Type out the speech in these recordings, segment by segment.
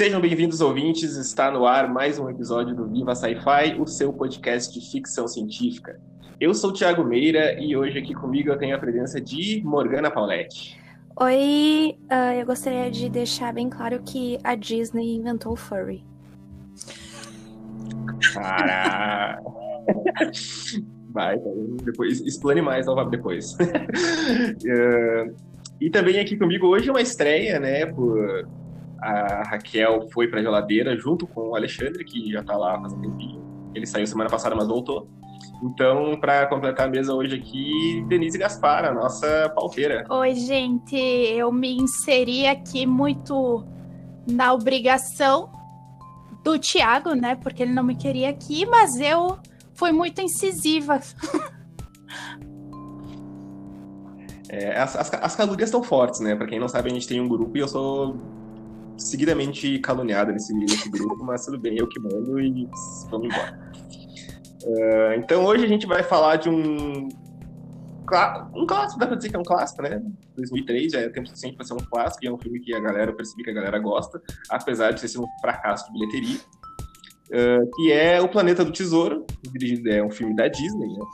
Sejam bem-vindos, ouvintes. Está no ar mais um episódio do Viva Sci-Fi, o seu podcast de ficção científica. Eu sou o Thiago Meira e hoje aqui comigo eu tenho a presença de Morgana Pauletti. Oi, uh, eu gostaria de deixar bem claro que a Disney inventou o furry. Caraca! Vai, depois explane mais depois. uh, e também aqui comigo hoje uma estreia, né? Por, a Raquel foi para a geladeira junto com o Alexandre, que já está lá faz um tempinho. Ele saiu semana passada, mas voltou. Então, para completar a mesa hoje aqui, Denise Gaspar, a nossa pauteira. Oi, gente. Eu me inseri aqui muito na obrigação do Thiago, né? Porque ele não me queria aqui, mas eu fui muito incisiva. É, as, as, as calúrias estão fortes, né? Para quem não sabe, a gente tem um grupo e eu sou seguidamente caluniada nesse, nesse grupo, mas tudo bem, eu que mando e vamos embora. Uh, então hoje a gente vai falar de um um clássico, dá pra dizer que é um clássico, né? 2003 já é tempo suficiente pra ser um clássico, e é um filme que a galera, eu percebi que a galera gosta, apesar de ser um fracasso de bilheteria, uh, que é O Planeta do Tesouro, dirigido, é um filme da Disney, né?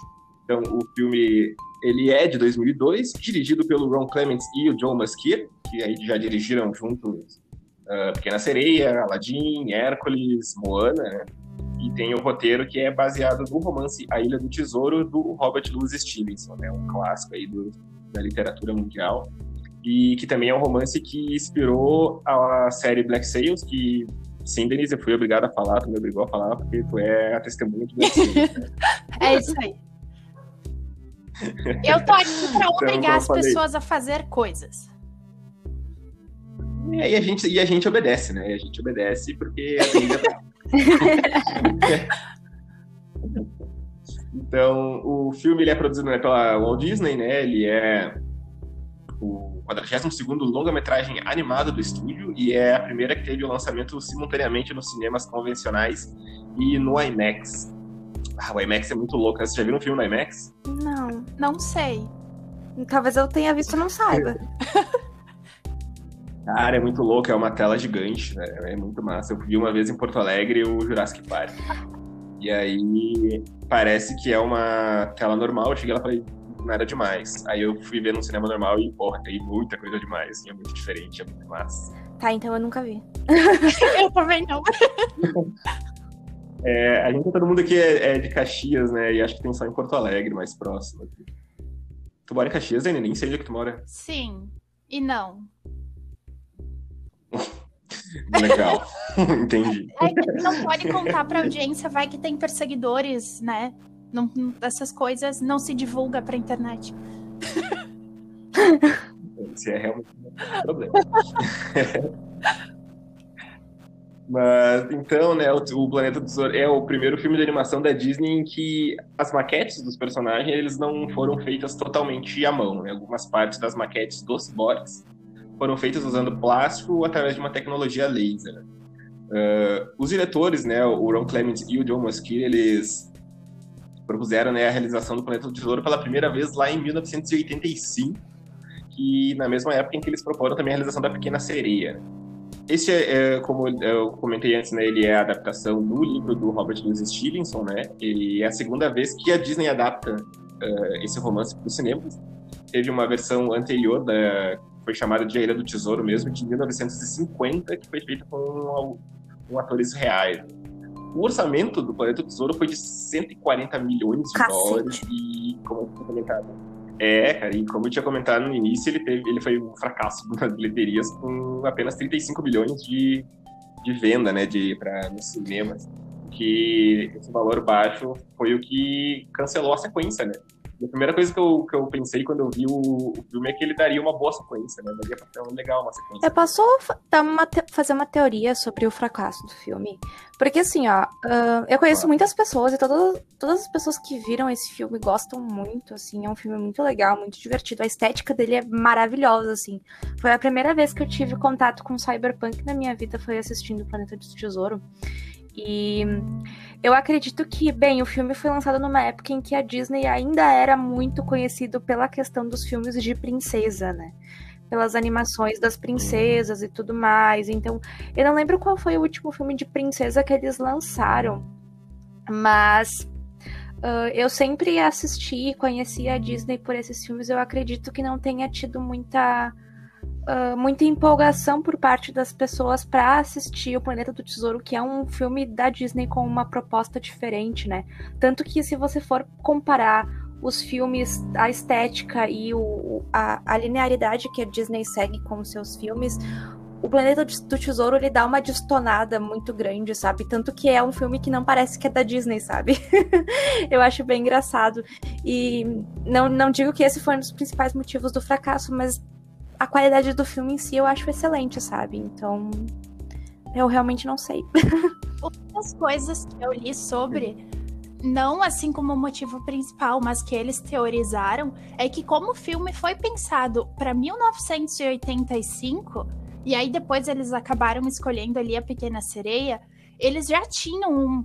Então, o filme, ele é de 2002, dirigido pelo Ron Clements e o Joe Muskier, que aí já dirigiram juntos uh, Pequena Sereia, Aladdin, Hércules, Moana, né? E tem o roteiro que é baseado no romance A Ilha do Tesouro, do Robert Louis Stevenson, né? Um clássico aí do, da literatura mundial. E que também é um romance que inspirou a série Black Sails, que Sim, Denise, eu fui obrigado a falar, tu me obrigou a falar, porque tu é a testemunha de Black Sails. Né? é isso aí. Eu tô aqui pra então, obrigar as pessoas a fazer coisas. E, a gente, e a gente obedece, né? A gente obedece porque então, o filme ele é produzido né, pela Walt Disney, né? Ele é o 42º longa-metragem animado do estúdio e é a primeira que teve o lançamento simultaneamente nos cinemas convencionais e no IMAX. Ah, o IMAX é muito louco. Você já viu um filme no IMAX? Não. Não sei. Talvez eu tenha visto e não saiba. Cara, é muito louco, é uma tela gigante, né? É muito massa. Eu vi uma vez em Porto Alegre o Jurassic Park. E aí parece que é uma tela normal. Eu cheguei lá e falei, nada demais. Aí eu fui ver no cinema normal e, porra, tem muita coisa demais. E é muito diferente, é muito massa. Tá, então eu nunca vi. eu também não. É, a gente, todo mundo aqui é, é, de Caxias, né? E acho que tem só em Porto Alegre, mais próximo. Aqui. Tu mora em Caxias ainda? Nem sei onde é que tu mora. Sim. E não. Legal, entendi. É, não pode contar pra audiência, vai que tem perseguidores, né? Não, essas coisas não se divulga pra internet. Esse é realmente um problema. Mas então, né, o, Planeta do Tesouro é o primeiro filme de animação da Disney em que as maquetes dos personagens eles não foram feitas totalmente à mão. Né? Algumas partes das maquetes dos cyborgs foram feitas usando plástico através de uma tecnologia laser. Uh, os diretores, né, o Ron Clements e o John Muskier, eles propuseram né, a realização do Planeta do Tesouro pela primeira vez lá em 1985, que na mesma época em que eles proporam também a realização da Pequena Sereia. Esse é, é, como eu comentei antes, né, ele é a adaptação do livro do Robert Louis Stevenson, né? E é a segunda vez que a Disney adapta uh, esse romance para o cinema. Teve uma versão anterior da foi chamada de A Ilha do Tesouro mesmo, de 1950, que foi feita com, com atores reais. O orçamento do Planeta do Tesouro foi de 140 milhões de Cacete. dólares e, como eu tinha comentado, é, cara, e como eu tinha comentado no início, ele, teve, ele foi um fracasso nas bilheterias com apenas 35 milhões de, de venda, né, de, para nos cinemas. Que esse valor baixo foi o que cancelou a sequência, né? A primeira coisa que eu, que eu pensei quando eu vi o, o filme é que ele daria uma boa sequência, né? Daria pra ter um legal uma sequência. Eu posso uma fazer uma teoria sobre o fracasso do filme. Porque assim, ó, uh, eu conheço claro. muitas pessoas e todas, todas as pessoas que viram esse filme gostam muito, assim, é um filme muito legal, muito divertido. A estética dele é maravilhosa, assim. Foi a primeira vez que eu tive contato com cyberpunk na minha vida, foi assistindo Planeta do Tesouro. E eu acredito que, bem, o filme foi lançado numa época em que a Disney ainda era muito conhecido pela questão dos filmes de princesa, né? pelas animações das princesas e tudo mais. Então, eu não lembro qual foi o último filme de princesa que eles lançaram, mas uh, eu sempre assisti e conheci a Disney por esses filmes. Eu acredito que não tenha tido muita. Uh, muita empolgação por parte das pessoas para assistir O Planeta do Tesouro, que é um filme da Disney com uma proposta diferente, né? Tanto que se você for comparar os filmes, a estética e o, a, a linearidade que a Disney segue com os seus filmes, o Planeta do Tesouro ele dá uma distonada muito grande, sabe? Tanto que é um filme que não parece que é da Disney, sabe? eu acho bem engraçado. E não, não digo que esse foi um dos principais motivos do fracasso, mas a qualidade do filme em si eu acho excelente, sabe? Então, eu realmente não sei. Outras coisas que eu li sobre não assim como o motivo principal, mas que eles teorizaram, é que como o filme foi pensado para 1985, e aí depois eles acabaram escolhendo ali a Pequena Sereia, eles já tinham um,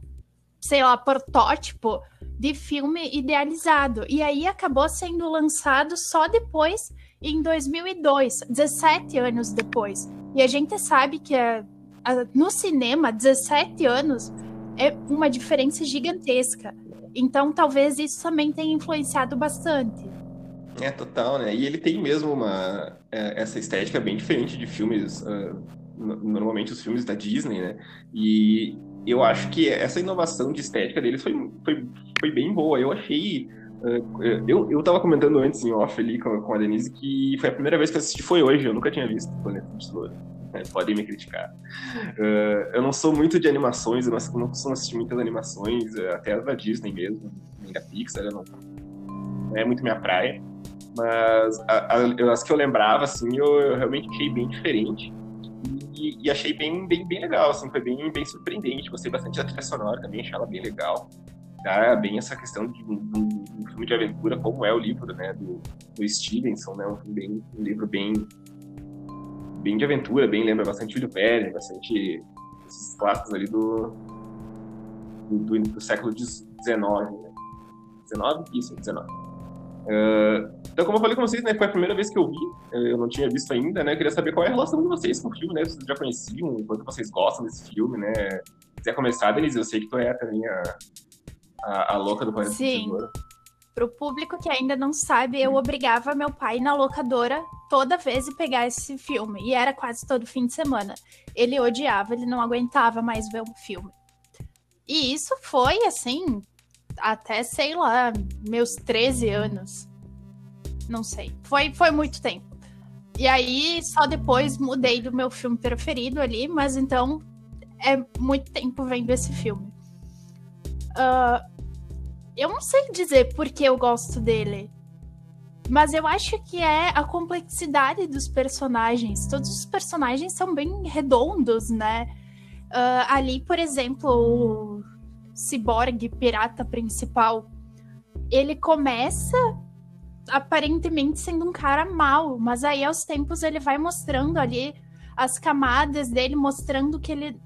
sei lá, protótipo de filme idealizado. E aí acabou sendo lançado só depois, em 2002, 17 anos depois. E a gente sabe que a, a, no cinema, 17 anos é uma diferença gigantesca. Então, talvez isso também tenha influenciado bastante. É, total, né? E ele tem mesmo uma é, essa estética bem diferente de filmes, uh, normalmente os filmes da Disney, né? E eu acho que essa inovação de estética deles foi, foi, foi bem boa. Eu achei. Uh, eu, eu tava comentando antes em off ali com, com a Denise que foi a primeira vez que eu assisti, foi hoje, eu nunca tinha visto Planeta do Tesouro. Né? Podem me criticar. Uh, eu não sou muito de animações, eu não, não costumo assistir muitas animações, eh, até as da Disney mesmo, nem da Pixar, não, não é muito minha praia. Mas a, a, as que eu lembrava, assim, eu, eu realmente achei bem diferente. E, e, achei bem, bem, bem legal, assim, foi bem, bem surpreendente. Gostei bastante da trilha sonora também, achei ela bem legal. Dá bem essa questão de um, um, filme de aventura, como é o livro, né, do, do Stevenson, né, um, bem, um livro bem bem de aventura, bem lembra bastante Júlio Verne, bastante esses clássicos ali do, do, do século XIX, né? 19? Isso, 19. Uh, então, como eu falei com vocês, né, foi a primeira vez que eu vi, eu não tinha visto ainda, né, eu queria saber qual é a relação de vocês com o filme, né, vocês já conheciam, quanto vocês gostam desse filme, né, se quiser começar, Denise, eu sei que tu é também a, a, a louca do Planeta Sim. Tesouro. Pro público que ainda não sabe, eu obrigava meu pai na locadora toda vez e pegar esse filme. E era quase todo fim de semana. Ele odiava, ele não aguentava mais ver um filme. E isso foi assim, até, sei lá, meus 13 anos. Não sei. Foi, foi muito tempo. E aí, só depois mudei do meu filme preferido ali, mas então é muito tempo vendo esse filme. Uh, eu não sei dizer por que eu gosto dele. Mas eu acho que é a complexidade dos personagens. Todos os personagens são bem redondos, né? Uh, ali, por exemplo, o ciborgue pirata principal, ele começa aparentemente sendo um cara mau, mas aí aos tempos ele vai mostrando ali as camadas dele, mostrando que ele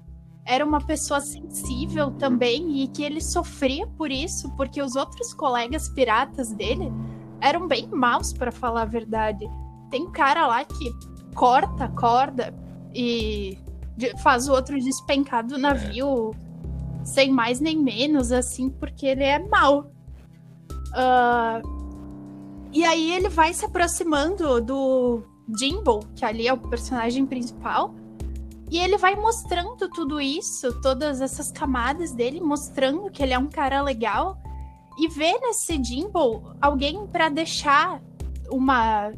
era uma pessoa sensível também e que ele sofria por isso, porque os outros colegas piratas dele eram bem maus, para falar a verdade. Tem um cara lá que corta a corda e faz o outro despencar do navio sem mais nem menos, assim, porque ele é mau. Uh, e aí ele vai se aproximando do Jimbo, que ali é o personagem principal, e ele vai mostrando tudo isso, todas essas camadas dele, mostrando que ele é um cara legal. E vê nesse Jimbo alguém para deixar uma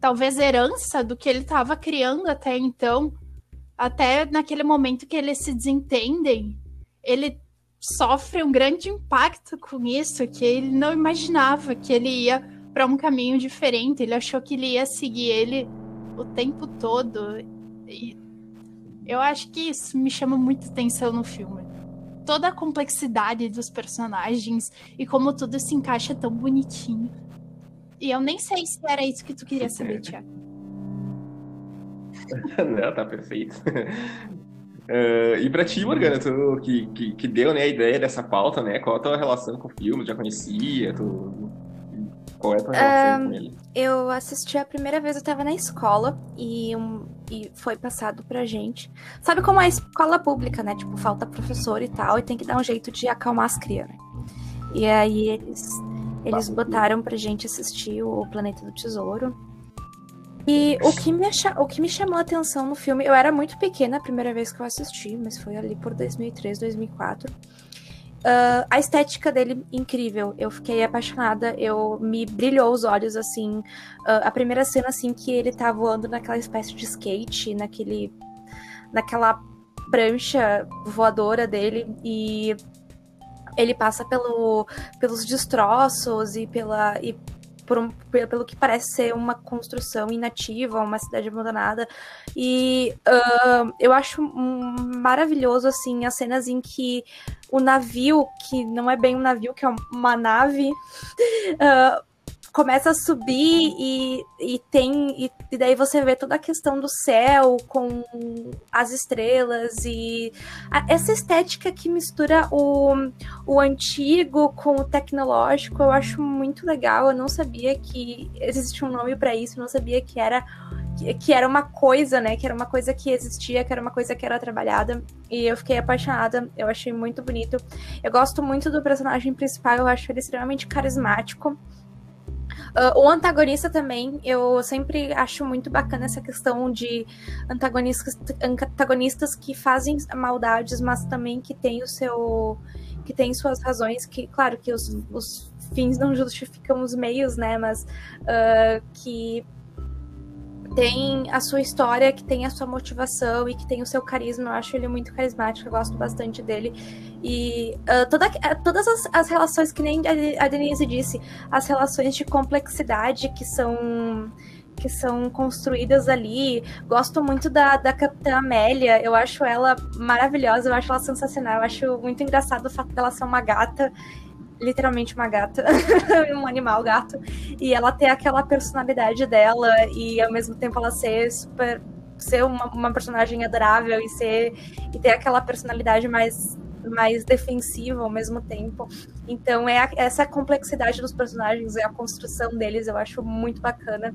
talvez herança do que ele estava criando até então. Até naquele momento que eles se desentendem, ele sofre um grande impacto com isso, que ele não imaginava que ele ia para um caminho diferente. Ele achou que ele ia seguir ele o tempo todo. E eu acho que isso me chama muita atenção no filme. Toda a complexidade dos personagens e como tudo se encaixa tão bonitinho. E eu nem sei se era isso que tu queria saber, Tiago. Não, tá perfeito. Uh, e pra ti, Morgana, tu que, que, que, deu né, a ideia dessa pauta, né? Qual a tua relação com o filme? Já conhecia? Tu Qual é a tua relação um, com ele? Eu assisti a primeira vez, eu tava na escola e, um, e foi passado pra gente. Sabe como é a escola pública, né? Tipo, falta professor e tal, e tem que dar um jeito de acalmar as crianças. E aí eles, eles botaram pra gente assistir o Planeta do Tesouro. E o que, me o que me chamou a atenção no filme, eu era muito pequena a primeira vez que eu assisti, mas foi ali por 2003, 2004. Uh, a estética dele incrível. Eu fiquei apaixonada. Eu me brilhou os olhos assim. Uh, a primeira cena assim que ele tá voando naquela espécie de skate, naquele, naquela prancha voadora dele e ele passa pelo, pelos destroços e pela e por um, pelo que parece ser uma construção inativa, uma cidade abandonada. E uh, eu acho maravilhoso, assim, as cenas em que o navio, que não é bem um navio, que é uma nave, uh, começa a subir e, e tem. E, e, daí você vê toda a questão do céu com as estrelas e a, essa estética que mistura o, o antigo com o tecnológico, eu acho muito legal. Eu não sabia que existia um nome para isso, não sabia que era que, era uma coisa, né? Que era uma coisa que existia, que era uma coisa que era trabalhada. E eu fiquei apaixonada, eu achei muito bonito. Eu gosto muito do personagem principal, eu acho ele extremamente carismático. Uh, o antagonista também, eu sempre acho muito bacana essa questão de antagonistas, antagonistas que fazem maldades, mas também que tem o seu. que tem suas razões, que, claro, que os, os fins não justificam os meios, né? Mas uh, que tem a sua história, que tem a sua motivação e que tem o seu carisma. Eu acho ele muito carismático, eu gosto bastante dele. E uh, toda, uh, todas as, as, relações, que nem a Denise disse, as relações de complexidade que são que são construídas ali. Gosto muito da, da Capitã Amélia, eu acho ela maravilhosa, eu acho ela sensacional, eu acho muito engraçado o fato dela ser uma gata literalmente uma gata, um animal gato, e ela ter aquela personalidade dela e ao mesmo tempo ela ser super ser uma, uma personagem adorável e ser e ter aquela personalidade mais mais defensiva ao mesmo tempo. Então é a, essa complexidade dos personagens e a construção deles eu acho muito bacana.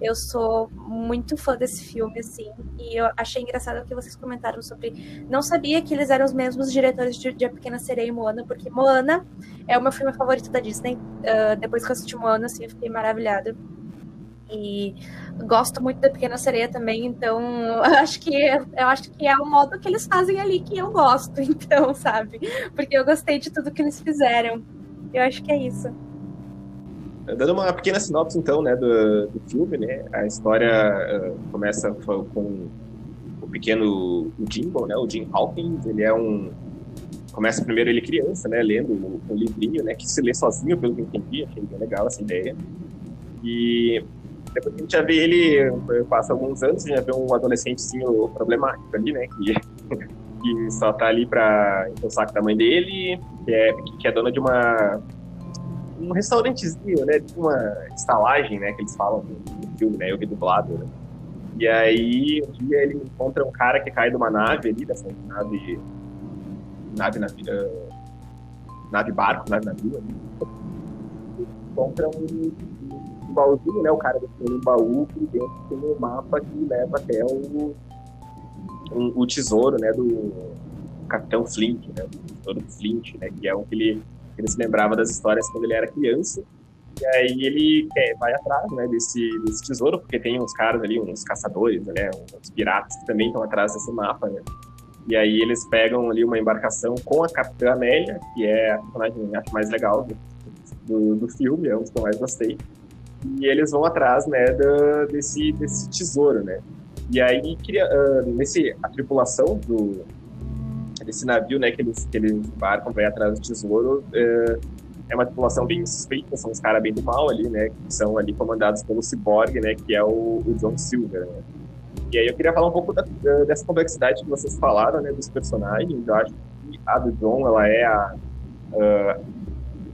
Eu sou muito fã desse filme, assim, e eu achei engraçado o que vocês comentaram sobre. Não sabia que eles eram os mesmos diretores de, de A Pequena Sereia e Moana, porque Moana é o meu filme favorito da Disney. Uh, depois que eu assisti Moana, assim, eu fiquei maravilhada. E gosto muito da Pequena Sereia também, então eu acho que eu acho que é o modo que eles fazem ali que eu gosto, então, sabe? Porque eu gostei de tudo que eles fizeram. Eu acho que é isso. Dando uma pequena sinopse, então, né, do, do filme, né, a história uh, começa com o pequeno Jimbo, né, o Jim Hawkins, ele é um... Começa primeiro ele criança, né, lendo um, um livrinho, né, que se lê sozinho, pelo que eu entendi, achei bem legal essa ideia. E depois a gente já vê ele, passa alguns anos, a gente já vê um adolescentezinho problemático ali, né, que, que só tá ali pra encher o saco da mãe dele, que é, que é dona de uma um restaurantezinho, né? Tipo uma estalagem, né? Que eles falam no filme, né? Eu vi dublado, né? E aí, um dia ele encontra um cara que cai de uma nave ali, dessa nave. Nave, nave, uh, nave barco, nave navio. Ali. Encontra um, um baúzinho, né? O cara deixou um baú que dentro tem um mapa que leva até o, um, o tesouro, né? Do Capitão Flint, né? O tesouro do Flint, né? Que é um que ele ele se lembrava das histórias quando ele era criança. E aí ele é, vai atrás né, desse, desse tesouro, porque tem uns caras ali, uns caçadores, né, uns piratas que também estão atrás desse mapa, né? E aí eles pegam ali uma embarcação com a Capitã Amélia, que é a personagem acho mais legal do, do, filme, é um dos que eu mais gostei. E eles vão atrás, né, do, desse, desse tesouro, né? E aí, queria, uh, nesse, a tripulação do, desse navio, né, que eles, que eles embarcam para ir atrás do tesouro, é, é uma tripulação bem suspeita, são os caras bem do mal ali, né, que são ali comandados pelo Cyborg, né, que é o, o John Silver, né. E aí eu queria falar um pouco da, dessa complexidade que vocês falaram, né, dos personagens. Eu acho que a do John, ela é a, a,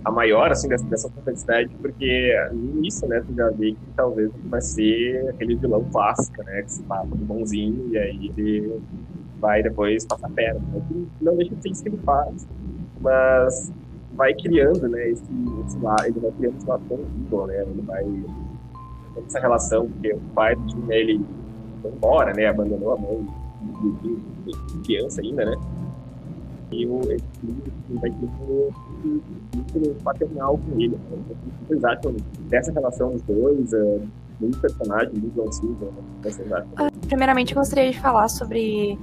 a maior, assim, dessa, dessa complexidade, porque no início, né, tu já vê que talvez vai ser aquele vilão clássico, né, que se passa de bonzinho e aí ele vai depois passar perna. Não deixa de ser isso que ele faz. Mas vai criando, né, esse, esse lá, ele vai criando esse laço com né, ele vai essa relação, porque o pai do Jim, ele foi embora, né, abandonou a mãe de, criança ainda, né, e o, filho vai ter muito paternal com ele. Né? Vocês acham dessa relação dos dois, uh, do personagem, do John Silva? Né? Primeiramente, eu gostaria de falar sobre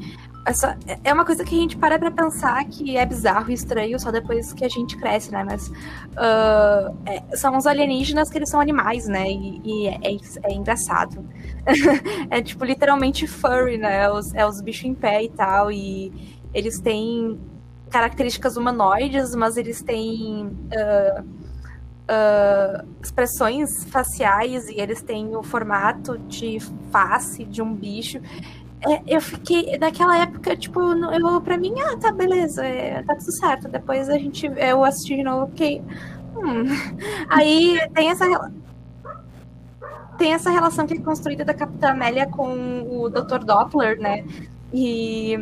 essa é uma coisa que a gente para pra pensar que é bizarro e estranho só depois que a gente cresce, né? Mas uh, é, são os alienígenas que eles são animais, né? E, e é, é, é, engraçado. é tipo literalmente furry, né? É os, é os bichos em pé e tal. E eles têm características humanoides, mas eles têm uh, uh, expressões faciais e eles têm o formato de face de um bicho. É, eu fiquei, naquela época, tipo, eu, pra mim, ah, tá, beleza, é, tá tudo certo. Depois a gente, eu assisti de novo, fiquei. Hum. Aí tem essa tem essa relação que é construída da Capitã Amélia com o Dr. Doppler, né? E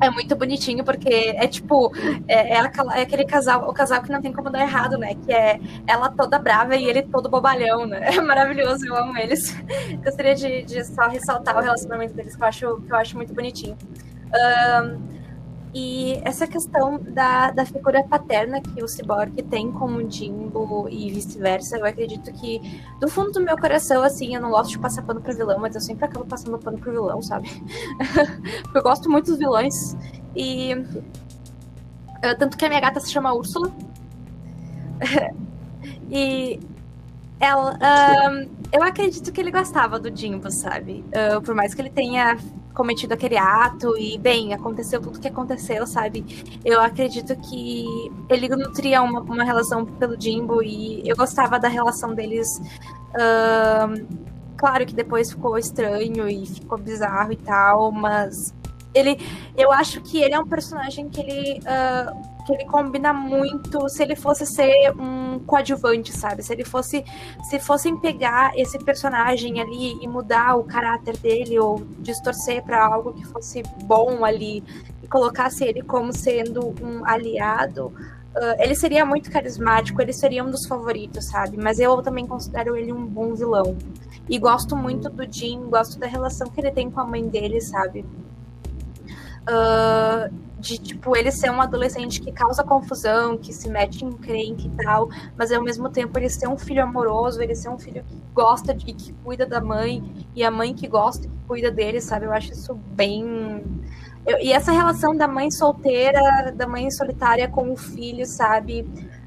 é muito bonitinho, porque é tipo, é, é, é, aquele casal, o casal que não tem como dar errado, né? Que é ela toda brava e ele todo bobalhão, né? É maravilhoso, eu amo eles. Gostaria de, de só ressaltar o relacionamento deles, que eu acho, que eu acho muito bonitinho. Um, e essa questão da, da figura paterna que o Cyborg tem com o Jimbo e vice-versa, eu acredito que, do fundo do meu coração, assim, eu não gosto de passar pano pro vilão, mas eu sempre acabo passando pano pro vilão, sabe? Porque eu gosto muito dos vilões. E. Uh, tanto que a minha gata se chama Úrsula. e. Ela. Uh, eu acredito que ele gostava do Jimbo, sabe? Uh, por mais que ele tenha cometido aquele ato e, bem, aconteceu tudo o que aconteceu, sabe? Eu acredito que ele nutria uma, uma relação pelo Jimbo e eu gostava da relação deles. Uh, claro que depois ficou estranho e ficou bizarro e tal, mas ele, eu acho que ele é um personagem que ele, uh, que ele combina muito se ele fosse ser um coadjuvante, sabe? Se ele fosse, se fossem pegar esse personagem ali e mudar o caráter dele ou distorcer para algo que fosse bom ali e colocasse ele como sendo um aliado, Uh, ele seria muito carismático, ele seria um dos favoritos, sabe? Mas eu também considero ele um bom vilão. E gosto muito do Jim, gosto da relação que ele tem com a mãe dele, sabe? uh, de tipo ele ser um adolescente que causa confusão, que se mete em crenque e tal, mas ao mesmo tempo ele ser um filho amoroso, ele ser um filho que gosta de que cuida da mãe e a mãe que gosta e que cuida dele, sabe? Eu acho isso bem eu, e essa relação da mãe solteira, da mãe solitária com o filho, sabe?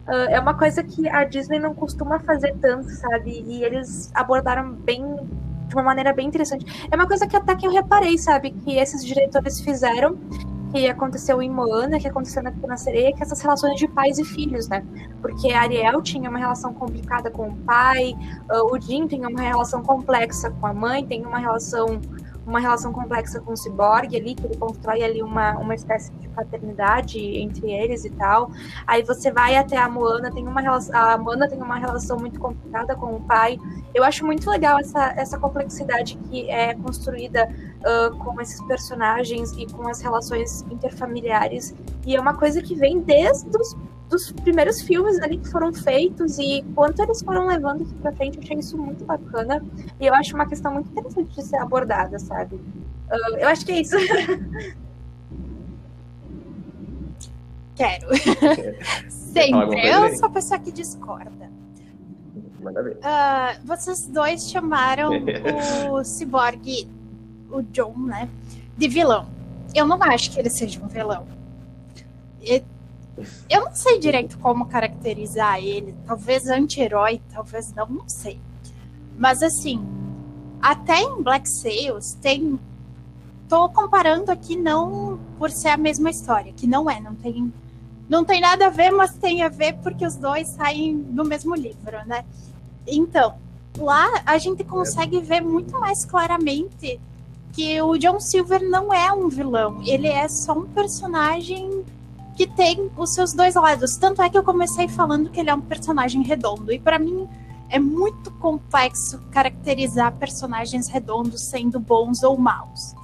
Uh, é uma coisa que a Disney não costuma fazer tanto, sabe? E eles abordaram bem de uma maneira bem interessante. É uma coisa que até que eu reparei, sabe? Que esses diretores fizeram, que aconteceu em Moana, que aconteceu na Pequena Sereia, que essas relações de pais e filhos, né? Porque Ariel tinha uma relação complicada com o pai, uh, o Jim tem uma relação complexa com a mãe, tem uma relação uma relação complexa com o Cyborg ali, que ele constrói ali uma, uma espécie de paternidade entre eles e tal. Aí você vai até a Moana, tem uma relação, a Moana tem uma relação muito complicada com o pai. Eu acho muito legal essa, essa complexidade que é construída uh, com esses personagens e com as relações interfamiliares. E é uma coisa que vem desde os dos primeiros filmes ali que foram feitos e quanto eles foram levando isso pra frente, eu achei isso muito bacana. E eu acho uma questão muito interessante de ser abordada, sabe? Uh, eu acho que é isso. Quero. Sempre. Eu sou a pessoa que discorda. Uh, vocês dois chamaram o Cyborg, o John, né? De vilão. Eu não acho que ele seja um vilão. Eu não sei direito como caracterizar ele. Talvez anti-herói, talvez não, não sei. Mas assim, até em Black Sails tem. Tô comparando aqui não por ser a mesma história, que não é, não tem. Não tem nada a ver, mas tem a ver porque os dois saem do mesmo livro, né? Então, lá a gente consegue ver muito mais claramente que o John Silver não é um vilão, ele é só um personagem que tem os seus dois lados. Tanto é que eu comecei falando que ele é um personagem redondo. E para mim é muito complexo caracterizar personagens redondos sendo bons ou maus.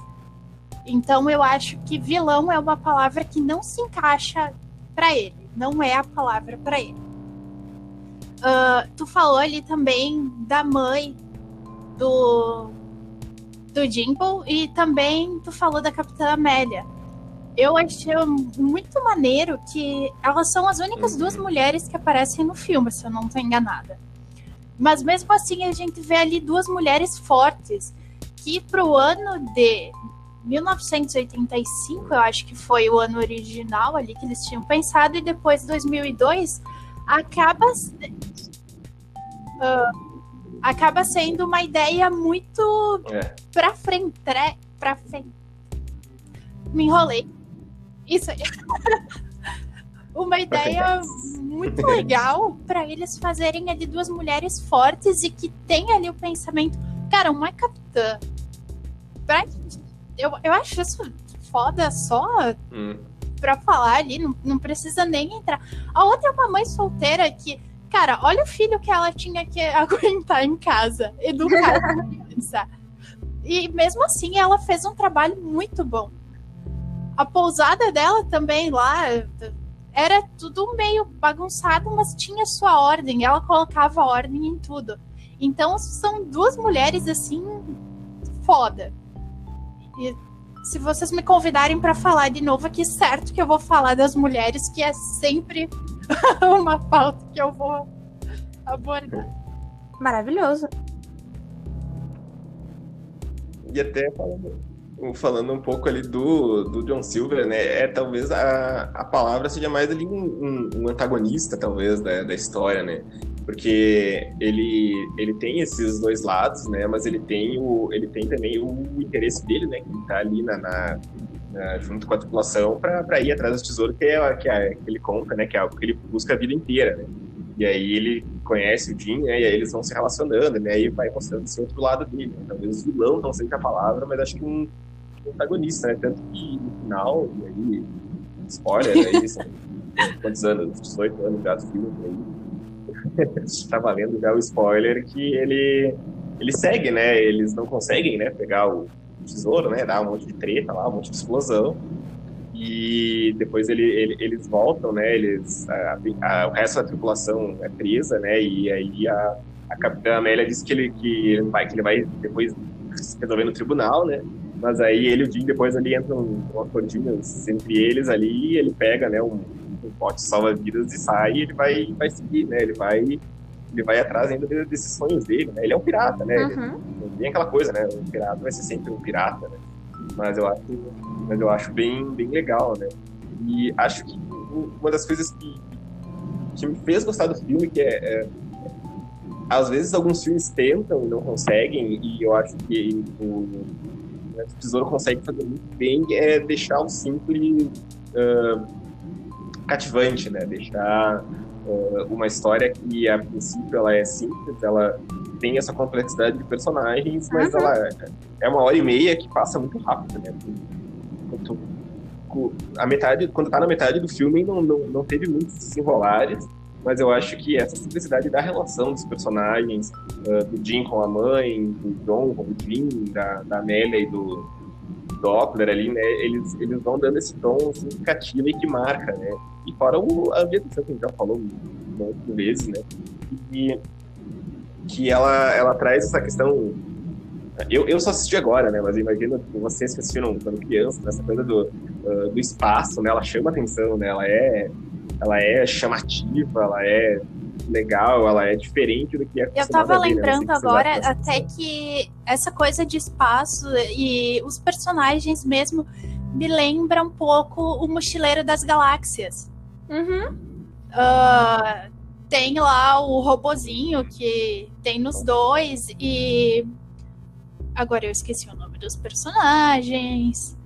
Então eu acho que vilão é uma palavra que não se encaixa para ele. não é a palavra para ele. Uh, tu falou ali também da mãe do do Jimbo e também tu falou da Capitã Amélia. Eu achei muito maneiro que elas são as únicas duas uhum. mulheres que aparecem no filme, se eu não estou enganada. Mas mesmo assim a gente vê ali duas mulheres fortes que pro ano de 1985, eu acho que foi o ano original ali que eles tinham pensado, e depois 2002 acaba uh, acaba sendo uma ideia muito é. pra frente, pra frente. Me enrolei. Isso aí. uma ideia muito legal para eles fazerem ali duas mulheres fortes e que tem ali o pensamento, cara, uma é capitã. Pra, eu, eu acho isso foda só hum. pra falar ali, não, não precisa nem entrar. A outra é uma mãe solteira que Cara, olha o filho que ela tinha que aguentar em casa, educar criança. E mesmo assim, ela fez um trabalho muito bom. A pousada dela também lá era tudo meio bagunçado, mas tinha sua ordem. Ela colocava ordem em tudo. Então são duas mulheres assim foda. E se vocês me convidarem para falar de novo aqui, certo que eu vou falar das mulheres, que é sempre uma pauta que eu vou abordar. Maravilhoso. E até falando, falando um pouco ali do, do John Silver, né? É talvez a, a palavra seja mais ali um, um, um antagonista, talvez, da, da história, né? Porque ele, ele tem esses dois lados, né? Mas ele tem, o, ele tem também o interesse dele, né? Que tá ali na, na né, junto com a tripulação para ir atrás do tesouro que, é, que, é, que ele conta, né? Que é algo que ele busca a vida inteira, né? E aí ele conhece o Jim, né? E aí eles vão se relacionando, né? E vai mostrando esse outro lado dele. Né? Talvez vilão não seja a palavra, mas acho que um protagonista, né? Tanto que no final, e aí, spoiler, aí, são quantos anos? 18 anos já do filme, aí. tá valendo já o spoiler que ele, ele segue, né? Eles não conseguem, né? Pegar o tesouro, né? Dá um monte de treta lá, um monte de explosão. E depois ele, ele, eles voltam, né? Eles, a, a, o resto da tripulação é presa, né? E aí a, a capitã Amélia diz que ele, que, ele vai, que ele vai depois resolver no tribunal, né? Mas aí ele o Jim depois ali entram um acordinhos entre eles ali ele pega, né? Um, um pote salva-vidas e sai e ele vai, vai seguir, né? Ele vai ele vai atrás ainda desses sonhos dele, né? Ele é um pirata, né? Uhum. Ele, aquela coisa, né? Um pirata vai ser sempre um pirata, né? Mas eu acho, mas eu acho bem, bem legal, né? E acho que uma das coisas que, que me fez gostar do filme, que é, é às vezes alguns filmes tentam e não conseguem, e eu acho que o, o Tesouro consegue fazer muito bem, é deixar o simples uh, cativante, né? Deixar uh, uma história que a princípio ela é simples, ela tem essa complexidade de personagens, mas uhum. ela é uma hora e meia que passa muito rápido, né? a metade, quando tá na metade do filme, não, não, não teve muitos desenrolares, mas eu acho que essa simplicidade da relação dos personagens, uh, do Jim com a mãe, do John com o Jim, da, da Amélia e do, Doppler ali, né, eles, eles vão dando esse tom significativo e que marca, né? E fora o, a ambientação que a gente já falou um monte de vezes, né? E que ela, ela traz essa questão. Eu, eu só assisti agora, né? Mas imagino vocês que assistiram quando criança, essa coisa do, uh, do espaço, né? Ela chama atenção, né? Ela é, ela é chamativa, ela é legal, ela é diferente do que é Eu tava lembrando né? agora até que essa coisa de espaço e os personagens mesmo me lembra um pouco o Mochileiro das Galáxias. Uhum. Uh, tem lá o robozinho que tem nos dois e agora eu esqueci o nome dos personagens.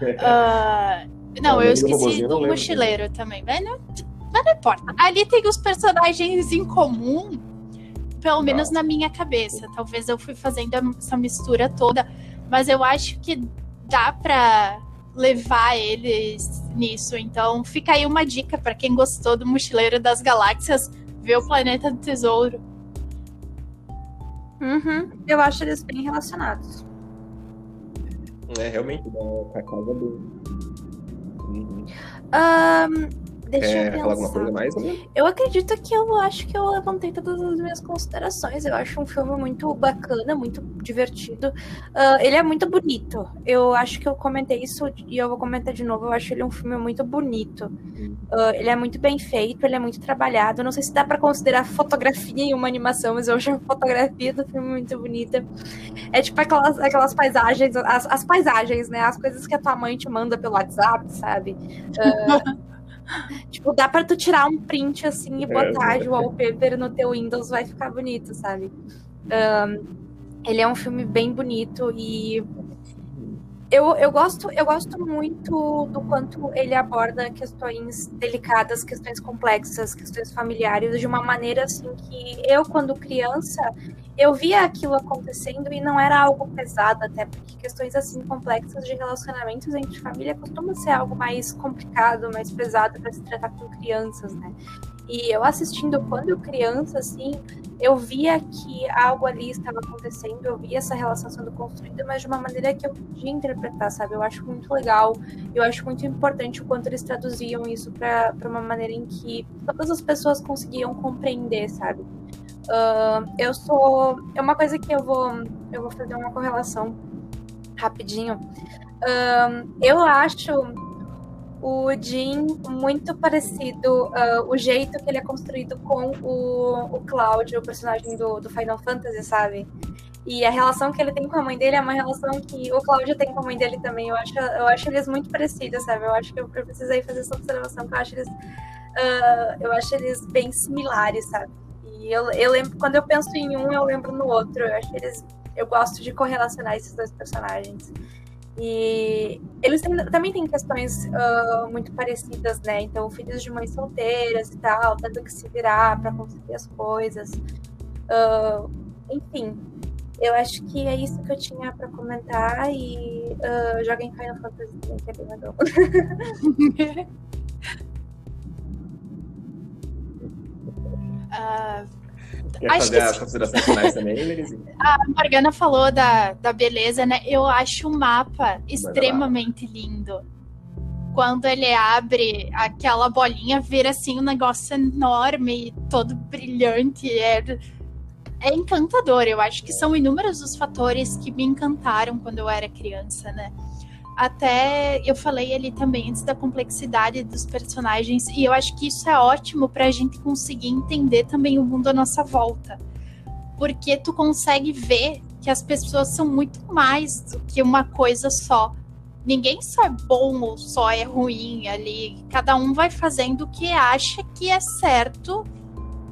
uh, Não, eu esqueci do mochileiro também. Mas não, mas não importa. Ali tem os personagens em comum, pelo menos na minha cabeça. Talvez eu fui fazendo essa mistura toda, mas eu acho que dá pra levar eles nisso. Então fica aí uma dica para quem gostou do Mochileiro das Galáxias, ver o Planeta do Tesouro. Uhum. Eu acho eles bem relacionados. É, realmente, da, a casa do, Uhum. Um, Deixa Quer eu pensar. falar alguma coisa mais? Eu acredito que eu acho que eu levantei todas as minhas considerações. Eu acho um filme muito bacana, muito divertido. Uh, ele é muito bonito. Eu acho que eu comentei isso e eu vou comentar de novo. Eu acho ele um filme muito bonito. Uh, ele é muito bem feito, ele é muito trabalhado. Não sei se dá para considerar fotografia em uma animação, mas eu acho a fotografia do filme muito bonita. É tipo aquelas, aquelas paisagens, as, as paisagens, né? As coisas que a tua mãe te manda pelo WhatsApp, sabe? Uh, Tipo, dá pra tu tirar um print assim e botar é, de wallpaper no teu Windows, vai ficar bonito, sabe? Um, ele é um filme bem bonito e eu, eu, gosto, eu gosto muito do quanto ele aborda questões delicadas, questões complexas, questões familiares de uma maneira assim que eu, quando criança, eu via aquilo acontecendo e não era algo pesado, até porque questões assim complexas de relacionamentos entre família costuma ser algo mais complicado, mais pesado para se tratar com crianças, né? E eu assistindo quando criança, assim, eu via que algo ali estava acontecendo, eu via essa relação sendo construída, mas de uma maneira que eu podia interpretar, sabe? Eu acho muito legal, eu acho muito importante o quanto eles traduziam isso para uma maneira em que todas as pessoas conseguiam compreender, sabe? Uh, eu sou. É uma coisa que eu vou. Eu vou fazer uma correlação rapidinho. Uh, eu acho o Jim muito parecido, uh, o jeito que ele é construído com o, o Cloud, o personagem do, do Final Fantasy, sabe? E a relação que ele tem com a mãe dele é uma relação que o Cláudio tem com a mãe dele também. Eu acho, eu acho eles muito parecidos, sabe? Eu acho que eu, eu precisei fazer essa observação, que eu acho eles, uh, eu acho eles bem similares, sabe? E eu, eu lembro, quando eu penso em um, eu lembro no outro. Eu acho eles. Eu gosto de correlacionar esses dois personagens. E eles têm, também têm questões uh, muito parecidas, né? Então, filhos de mães solteiras e tal, tendo que se virar para conseguir as coisas. Uh, enfim, eu acho que é isso que eu tinha para comentar. E uh, joguem Final Fantasy também, que é bem legal. Uh, Quer acho fazer que... as considerações finais também, A Morgana falou da, da beleza, né? Eu acho o mapa extremamente lindo. Quando ele abre aquela bolinha, vira assim um negócio enorme, todo brilhante. É, é encantador. Eu acho que são inúmeros os fatores que me encantaram quando eu era criança, né? Até eu falei ali também antes da complexidade dos personagens, e eu acho que isso é ótimo para a gente conseguir entender também o mundo à nossa volta. Porque tu consegue ver que as pessoas são muito mais do que uma coisa só. Ninguém só é bom ou só é ruim ali. Cada um vai fazendo o que acha que é certo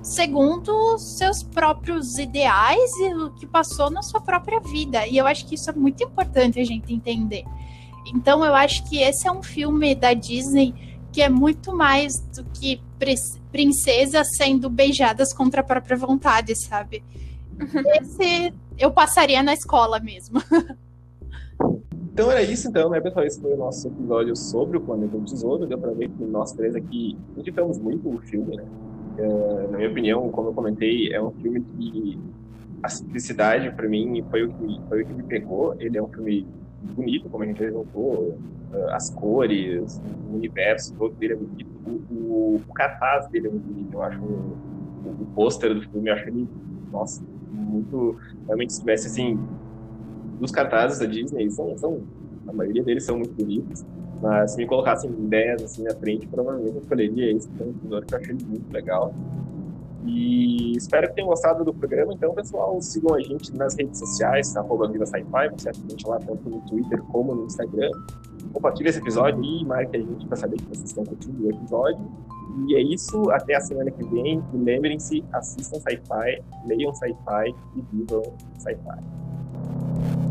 segundo os seus próprios ideais e o que passou na sua própria vida. E eu acho que isso é muito importante a gente entender. Então eu acho que esse é um filme da Disney que é muito mais do que princesas sendo beijadas contra a própria vontade, sabe? Esse eu passaria na escola mesmo. Então era isso, então, né, pessoal? Esse foi o nosso episódio sobre o Planeta do Tesouro. Deu pra ver que nós três aqui indicamos muito o filme, né? É, na minha opinião, como eu comentei, é um filme que a simplicidade, para mim, foi o, que, foi o que me pegou. Ele é um filme bonito, como a gente ah, as cores, o universo todo dele é bonito. O, o, o cartaz dele é muito bonito, eu acho. O, o pôster do filme, eu acho ele, nossa, muito. Realmente, se tivesse assim. Dos cartazes da Disney, são, são, a maioria deles são muito bonitos. Mas se me colocassem 10 assim na frente, provavelmente eu escolheria esse, que é um episódio que eu achei muito legal. E espero que tenham gostado do programa. Então, pessoal, sigam a gente nas redes sociais, arroba Vida Sci-Fi, gente lá tanto no Twitter como no Instagram. Compartilhe esse episódio e marque a gente para saber que vocês estão curtindo o episódio. E é isso, até a semana que vem. E lembrem-se, assistam Sci-Fi, leiam Sci-Fi e vivam Sci-Fi.